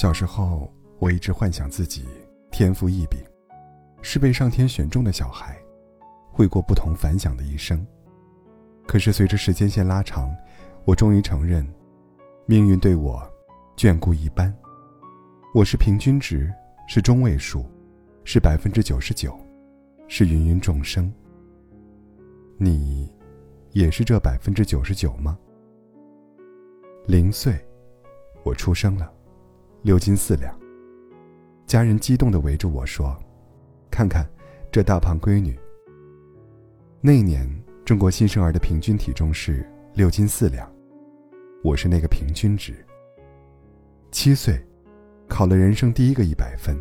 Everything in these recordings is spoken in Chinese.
小时候，我一直幻想自己天赋异禀，是被上天选中的小孩，会过不同凡响的一生。可是随着时间线拉长，我终于承认，命运对我眷顾一般。我是平均值，是中位数，是百分之九十九，是芸芸众生。你，也是这百分之九十九吗？零岁，我出生了。六斤四两。家人激动地围着我说：“看看，这大胖闺女。”那一年，中国新生儿的平均体重是六斤四两，我是那个平均值。七岁，考了人生第一个一百分，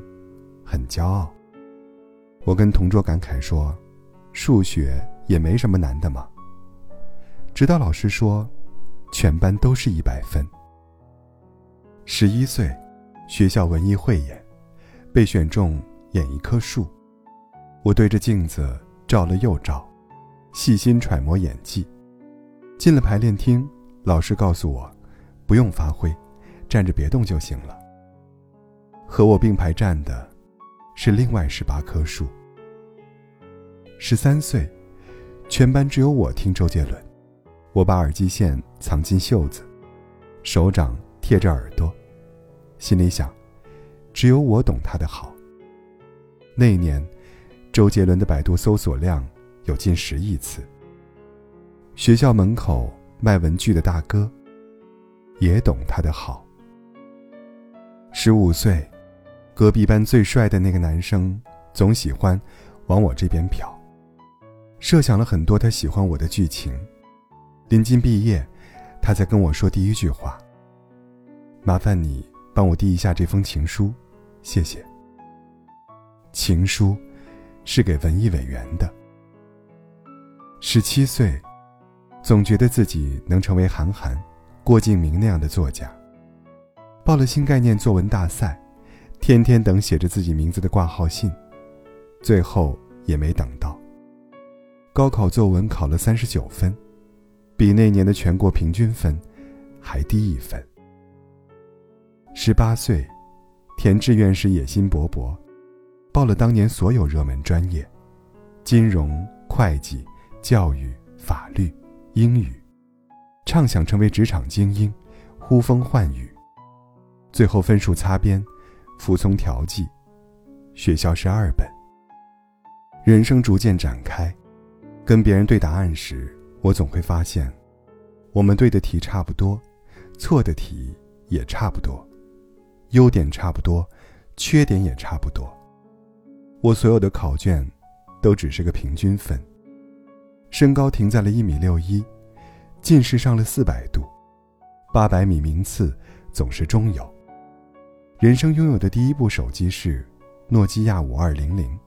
很骄傲。我跟同桌感慨说：“数学也没什么难的嘛。”直到老师说：“全班都是一百分。”十一岁。学校文艺汇演，被选中演一棵树。我对着镜子照了又照，细心揣摩演技。进了排练厅，老师告诉我，不用发挥，站着别动就行了。和我并排站的，是另外十八棵树。十三岁，全班只有我听周杰伦。我把耳机线藏进袖子，手掌贴着耳朵。心里想，只有我懂他的好。那一年，周杰伦的百度搜索量有近十亿次。学校门口卖文具的大哥，也懂他的好。十五岁，隔壁班最帅的那个男生，总喜欢往我这边瞟。设想了很多他喜欢我的剧情。临近毕业，他在跟我说第一句话：“麻烦你。”帮我递一下这封情书，谢谢。情书是给文艺委员的。十七岁，总觉得自己能成为韩寒、郭敬明那样的作家。报了新概念作文大赛，天天等写着自己名字的挂号信，最后也没等到。高考作文考了三十九分，比那年的全国平均分还低一分。十八岁，填志愿时野心勃勃，报了当年所有热门专业，金融、会计、教育、法律、英语，畅想成为职场精英，呼风唤雨。最后分数擦边，服从调剂，学校是二本。人生逐渐展开，跟别人对答案时，我总会发现，我们对的题差不多，错的题也差不多。优点差不多，缺点也差不多。我所有的考卷，都只是个平均分。身高停在了一米六一，近视上了四百度，八百米名次总是中游。人生拥有的第一部手机是诺基亚五二零零。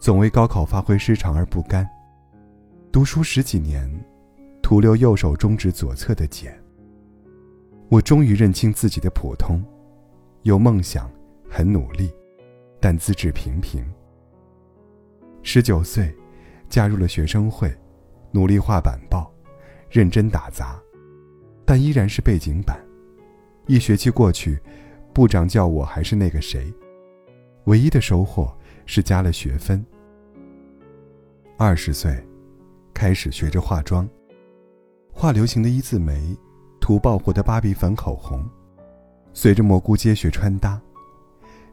总为高考发挥失常而不甘，读书十几年，徒留右手中指左侧的茧。我终于认清自己的普通。有梦想，很努力，但资质平平。十九岁，加入了学生会，努力画板报，认真打杂，但依然是背景板。一学期过去，部长叫我还是那个谁。唯一的收获是加了学分。二十岁，开始学着化妆，画流行的一字眉，涂爆火的芭比粉口红。随着蘑菇街学穿搭，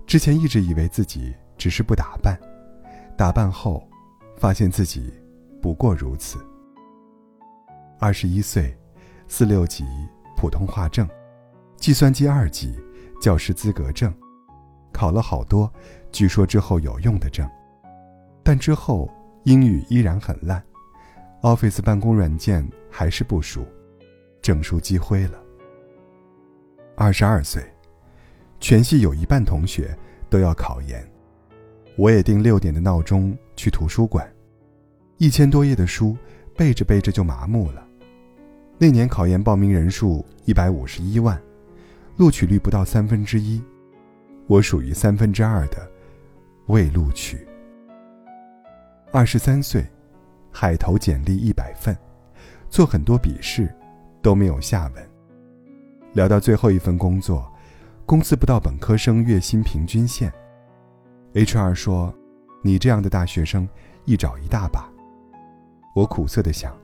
之前一直以为自己只是不打扮，打扮后，发现自己不过如此。二十一岁，四六级普通话证，计算机二级教师资格证，考了好多，据说之后有用的证，但之后英语依然很烂，Office 办公软件还是不熟，证书积灰了。二十二岁，全系有一半同学都要考研，我也定六点的闹钟去图书馆，一千多页的书背着背着就麻木了。那年考研报名人数一百五十一万，录取率不到三分之一，我属于三分之二的未录取。二十三岁，海投简历一百份，做很多笔试，都没有下文。聊到最后一份工作，工资不到本科生月薪平均线。HR 说：“你这样的大学生，一找一大把。”我苦涩的想：“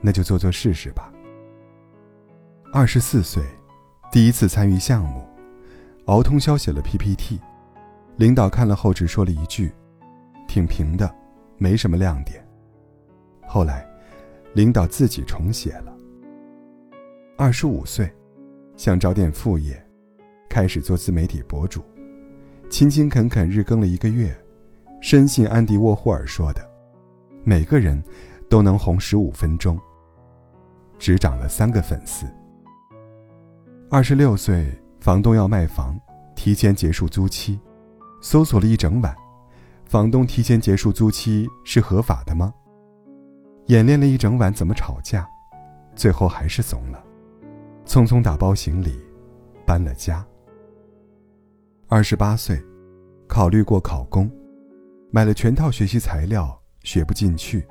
那就做做试试吧。”二十四岁，第一次参与项目，熬通宵写了 PPT，领导看了后只说了一句：“挺平的，没什么亮点。”后来，领导自己重写了。二十五岁，想找点副业，开始做自媒体博主，勤勤恳恳日更了一个月，深信安迪沃霍尔说的：“每个人都能红十五分钟。”只涨了三个粉丝。二十六岁，房东要卖房，提前结束租期，搜索了一整晚，房东提前结束租期是合法的吗？演练了一整晚怎么吵架，最后还是怂了。匆匆打包行李，搬了家。二十八岁，考虑过考公，买了全套学习材料，学不进去，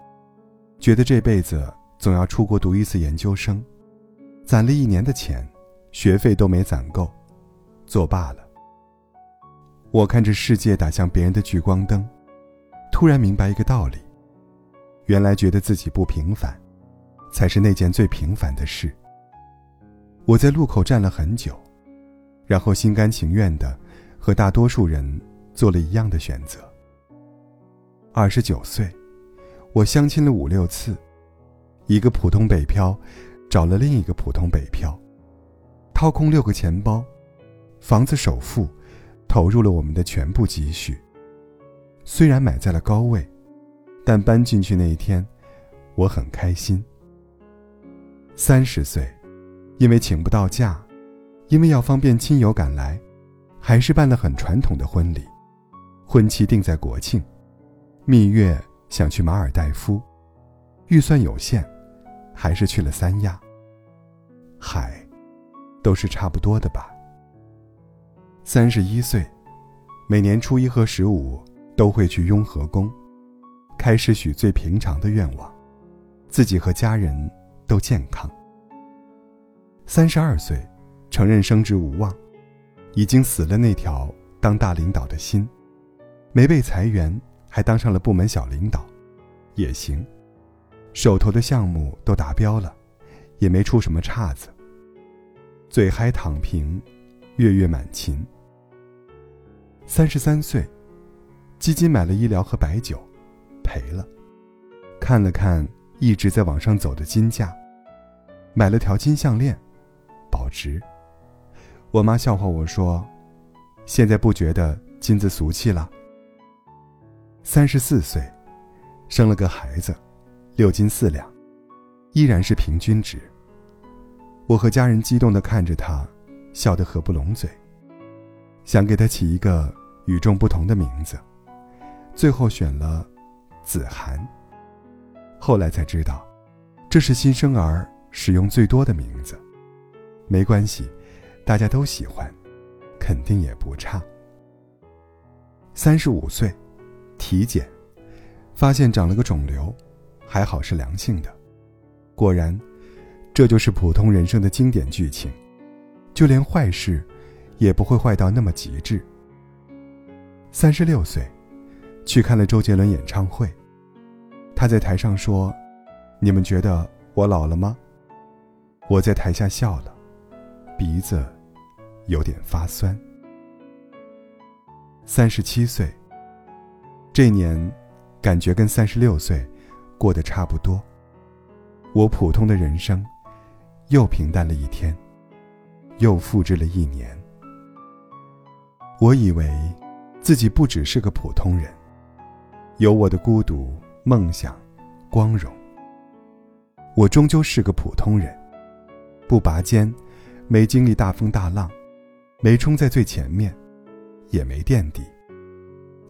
觉得这辈子总要出国读一次研究生，攒了一年的钱，学费都没攒够，作罢了。我看着世界打向别人的聚光灯，突然明白一个道理：原来觉得自己不平凡，才是那件最平凡的事。我在路口站了很久，然后心甘情愿的和大多数人做了一样的选择。二十九岁，我相亲了五六次，一个普通北漂找了另一个普通北漂，掏空六个钱包，房子首付投入了我们的全部积蓄。虽然买在了高位，但搬进去那一天，我很开心。三十岁。因为请不到假，因为要方便亲友赶来，还是办了很传统的婚礼，婚期定在国庆，蜜月想去马尔代夫，预算有限，还是去了三亚。海，都是差不多的吧。三十一岁，每年初一和十五都会去雍和宫，开始许最平常的愿望，自己和家人都健康。三十二岁，承认升职无望，已经死了那条当大领导的心，没被裁员，还当上了部门小领导，也行，手头的项目都达标了，也没出什么岔子。嘴嗨躺平，月月满勤。三十三岁，基金买了医疗和白酒，赔了，看了看一直在往上走的金价，买了条金项链。保值。我妈笑话我说：“现在不觉得金子俗气了。”三十四岁，生了个孩子，六斤四两，依然是平均值。我和家人激动的看着他，笑得合不拢嘴，想给他起一个与众不同的名字，最后选了子涵。后来才知道，这是新生儿使用最多的名字。没关系，大家都喜欢，肯定也不差。三十五岁，体检，发现长了个肿瘤，还好是良性的。果然，这就是普通人生的经典剧情，就连坏事，也不会坏到那么极致。三十六岁，去看了周杰伦演唱会，他在台上说：“你们觉得我老了吗？”我在台下笑了。鼻子有点发酸。三十七岁，这年感觉跟三十六岁过得差不多。我普通的人生又平淡了一天，又复制了一年。我以为自己不只是个普通人，有我的孤独、梦想、光荣。我终究是个普通人，不拔尖。没经历大风大浪，没冲在最前面，也没垫底，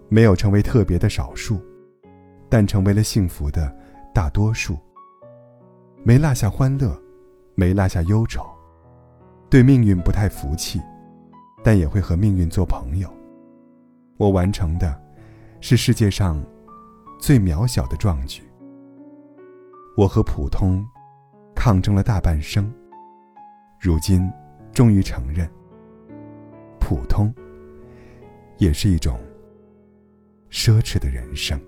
没有成为特别的少数，但成为了幸福的大多数。没落下欢乐，没落下忧愁，对命运不太服气，但也会和命运做朋友。我完成的，是世界上最渺小的壮举。我和普通抗争了大半生。如今，终于承认，普通，也是一种奢侈的人生。